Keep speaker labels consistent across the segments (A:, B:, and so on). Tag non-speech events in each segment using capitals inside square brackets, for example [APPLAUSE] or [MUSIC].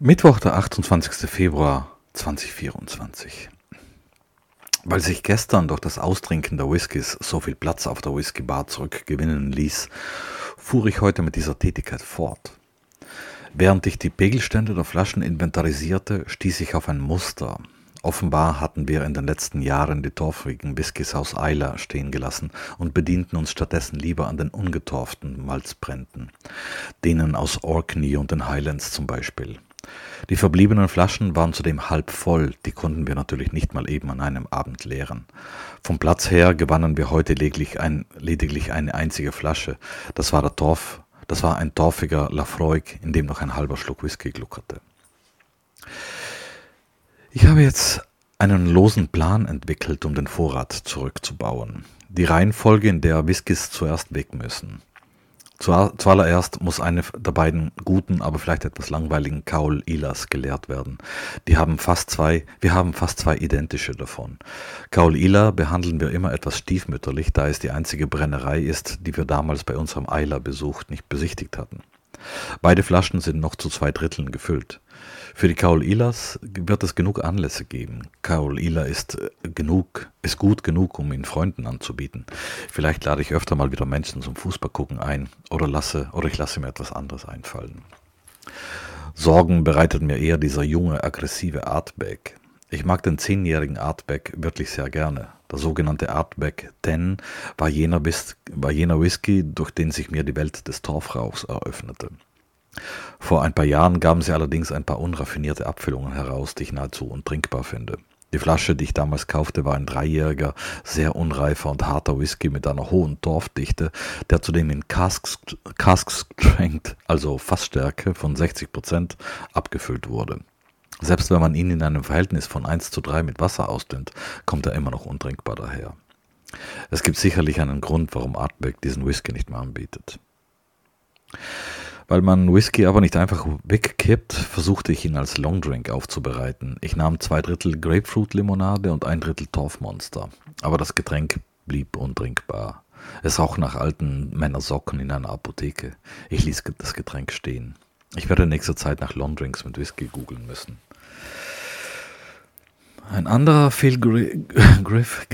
A: Mittwoch, der 28. Februar 2024. Weil sich gestern durch das Austrinken der Whiskys so viel Platz auf der Whiskybar zurückgewinnen ließ, fuhr ich heute mit dieser Tätigkeit fort. Während ich die Pegelstände der Flaschen inventarisierte, stieß ich auf ein Muster. Offenbar hatten wir in den letzten Jahren die torfigen Whiskys aus Eiler stehen gelassen und bedienten uns stattdessen lieber an den ungetorften Malzbränden, denen aus Orkney und den Highlands zum Beispiel. Die verbliebenen Flaschen waren zudem halb voll, die konnten wir natürlich nicht mal eben an einem Abend leeren. Vom Platz her gewannen wir heute lediglich, ein, lediglich eine einzige Flasche. Das war der Torf, das war ein torfiger Lafroig, in dem noch ein halber Schluck Whisky gluckerte. Ich habe jetzt einen losen Plan entwickelt, um den Vorrat zurückzubauen. Die Reihenfolge, in der Whiskys zuerst weg müssen. Zuallererst muss eine der beiden guten, aber vielleicht etwas langweiligen Kaul Ilas geleert werden. Die haben fast zwei, wir haben fast zwei identische davon. Kaul Ila behandeln wir immer etwas stiefmütterlich, da es die einzige Brennerei ist, die wir damals bei unserem Eiler-Besuch nicht besichtigt hatten. Beide Flaschen sind noch zu zwei Dritteln gefüllt. Für die Kaul Ilas wird es genug Anlässe geben. Kaul Ila ist äh, genug, ist gut genug, um ihn Freunden anzubieten. Vielleicht lade ich öfter mal wieder Menschen zum Fußballgucken ein oder lasse, oder ich lasse mir etwas anderes einfallen. Sorgen bereitet mir eher dieser junge, aggressive Artback. Ich mag den zehnjährigen Artback wirklich sehr gerne. Der sogenannte Artback 10 war jener, war jener Whisky, durch den sich mir die Welt des Torfrauchs eröffnete. Vor ein paar Jahren gaben sie allerdings ein paar unraffinierte Abfüllungen heraus, die ich nahezu untrinkbar finde. Die Flasche, die ich damals kaufte, war ein dreijähriger, sehr unreifer und harter Whisky mit einer hohen Torfdichte, der zudem in Casks, Cask Strength, also Fassstärke von 60 Prozent, abgefüllt wurde. Selbst wenn man ihn in einem Verhältnis von 1 zu 3 mit Wasser ausdünnt, kommt er immer noch untrinkbar daher. Es gibt sicherlich einen Grund, warum Artbeck diesen Whisky nicht mehr anbietet. Weil man Whisky aber nicht einfach wegkippt, versuchte ich ihn als Longdrink aufzubereiten. Ich nahm zwei Drittel Grapefruit-Limonade und ein Drittel Torfmonster. Aber das Getränk blieb untrinkbar. Es roch nach alten Männersocken in einer Apotheke. Ich ließ das Getränk stehen. Ich werde in nächster Zeit nach Longdrinks mit Whisky googeln müssen. Ein anderer Fehlgriff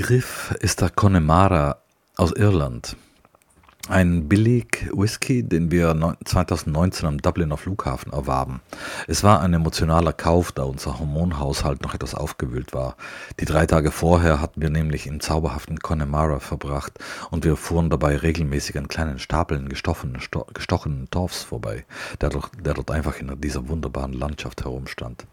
A: [LAUGHS] ist der Connemara aus Irland. Ein billig Whisky, den wir 2019 am Dubliner Flughafen erwarben. Es war ein emotionaler Kauf, da unser Hormonhaushalt noch etwas aufgewühlt war. Die drei Tage vorher hatten wir nämlich im zauberhaften Connemara verbracht und wir fuhren dabei regelmäßig an kleinen Stapeln gestochenen, gestochenen Torfs vorbei, der, dort, der dort einfach in dieser wunderbaren Landschaft herumstand.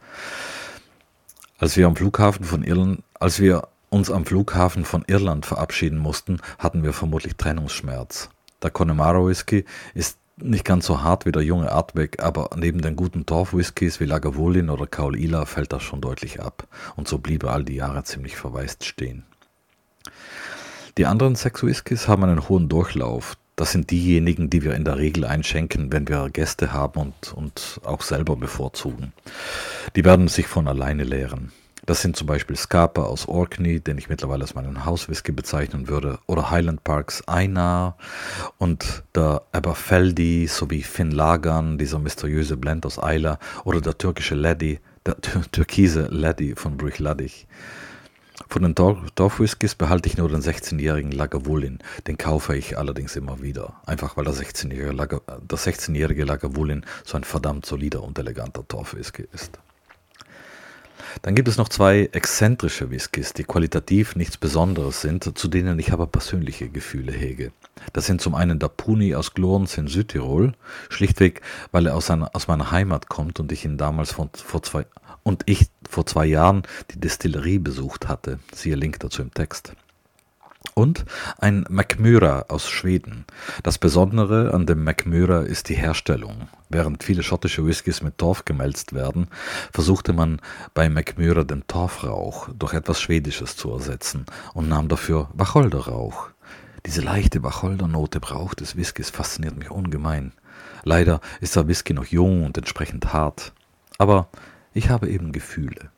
A: Als wir am Flughafen von Irland, als wir uns am Flughafen von Irland verabschieden mussten, hatten wir vermutlich Trennungsschmerz. Der Connemara Whisky ist nicht ganz so hart wie der junge Artbeck, aber neben den guten Torfwhiskys wie Lagavulin oder Kaul Ila fällt das schon deutlich ab und so blieb er all die Jahre ziemlich verwaist stehen. Die anderen sechs Whiskys haben einen hohen Durchlauf. Das sind diejenigen, die wir in der Regel einschenken, wenn wir Gäste haben und, und auch selber bevorzugen. Die werden sich von alleine leeren. Das sind zum Beispiel Scarpa aus Orkney, den ich mittlerweile als meinen Hauswhisky bezeichnen würde, oder Highland Parks Einar und der Aberfeldi sowie Finn Lagan, dieser mysteriöse Blend aus Eiler, oder der türkische Laddy, der türkise Laddy von Brüch Laddich. Von den Dorfwhiskys behalte ich nur den 16-jährigen Lagavulin. Den kaufe ich allerdings immer wieder. Einfach weil der 16-jährige Lager, 16 Lagavulin so ein verdammt solider und eleganter Dorfwhisky ist. Dann gibt es noch zwei exzentrische Whiskys, die qualitativ nichts Besonderes sind, zu denen ich aber persönliche Gefühle hege. Das sind zum einen der Puni aus Glorns in Südtirol, schlichtweg, weil er aus, einer, aus meiner Heimat kommt und ich ihn damals vor, vor zwei und ich vor zwei Jahren die Destillerie besucht hatte. Siehe Link dazu im Text und ein Macmyra aus Schweden. Das Besondere an dem Macmyra ist die Herstellung. Während viele schottische Whiskys mit Torf gemälzt werden, versuchte man bei Macmyra den Torfrauch durch etwas Schwedisches zu ersetzen und nahm dafür Wacholderrauch. Diese leichte Wacholdernote braucht des Whiskys fasziniert mich ungemein. Leider ist der Whisky noch jung und entsprechend hart. Aber ich habe eben Gefühle.